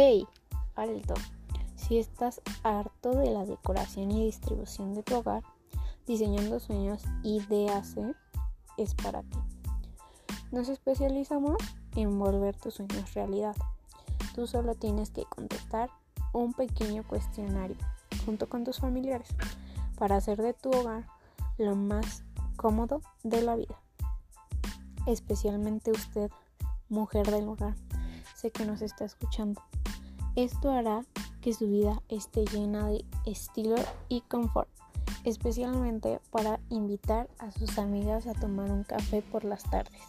Hey, alto. Si estás harto de la decoración y distribución de tu hogar, diseñando sueños IDAC es para ti. Nos especializamos en volver tus sueños realidad. Tú solo tienes que contestar un pequeño cuestionario junto con tus familiares para hacer de tu hogar lo más cómodo de la vida. Especialmente usted, mujer del hogar, sé que nos está escuchando. Esto hará que su vida esté llena de estilo y confort, especialmente para invitar a sus amigas a tomar un café por las tardes.